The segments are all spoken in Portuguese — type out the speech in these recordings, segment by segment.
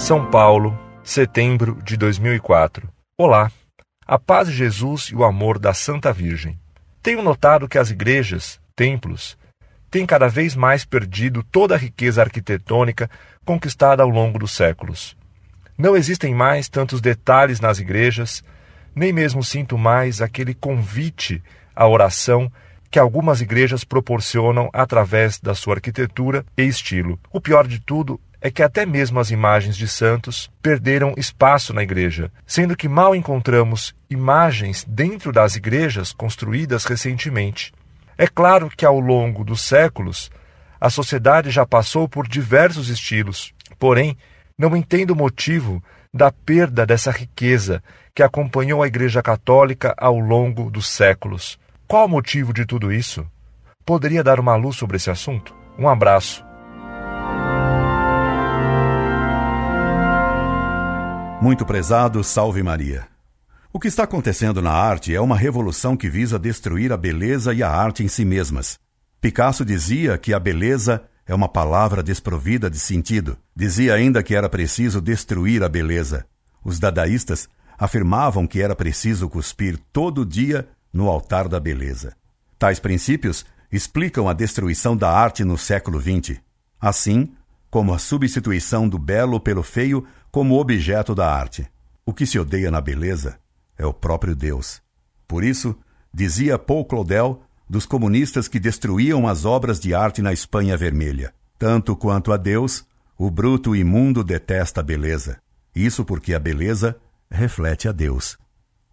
São Paulo, setembro de 2004. Olá, a paz de Jesus e o amor da Santa Virgem. Tenho notado que as igrejas, templos, têm cada vez mais perdido toda a riqueza arquitetônica conquistada ao longo dos séculos. Não existem mais tantos detalhes nas igrejas, nem mesmo sinto mais aquele convite à oração que algumas igrejas proporcionam através da sua arquitetura e estilo. O pior de tudo é que até mesmo as imagens de santos perderam espaço na igreja, sendo que mal encontramos imagens dentro das igrejas construídas recentemente. É claro que ao longo dos séculos a sociedade já passou por diversos estilos, porém não entendo o motivo da perda dessa riqueza que acompanhou a Igreja Católica ao longo dos séculos. Qual o motivo de tudo isso? Poderia dar uma luz sobre esse assunto? Um abraço. Muito prezado, salve Maria. O que está acontecendo na arte é uma revolução que visa destruir a beleza e a arte em si mesmas. Picasso dizia que a beleza é uma palavra desprovida de sentido. Dizia ainda que era preciso destruir a beleza. Os dadaístas afirmavam que era preciso cuspir todo dia no altar da beleza. Tais princípios explicam a destruição da arte no século XX, assim como a substituição do belo pelo feio como objeto da arte. O que se odeia na beleza é o próprio Deus. Por isso, dizia Paul Claudel dos comunistas que destruíam as obras de arte na Espanha Vermelha. Tanto quanto a Deus, o bruto imundo detesta a beleza. Isso porque a beleza reflete a Deus,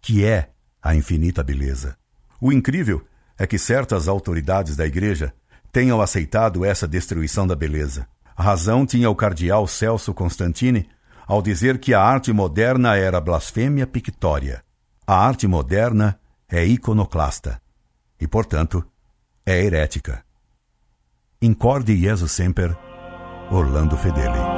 que é a infinita beleza. O incrível é que certas autoridades da Igreja tenham aceitado essa destruição da beleza. A razão tinha o cardeal Celso Constantini ao dizer que a arte moderna era blasfêmia pictória. A arte moderna é iconoclasta e, portanto, é herética. Incorde Jesus Semper, Orlando Fedeli.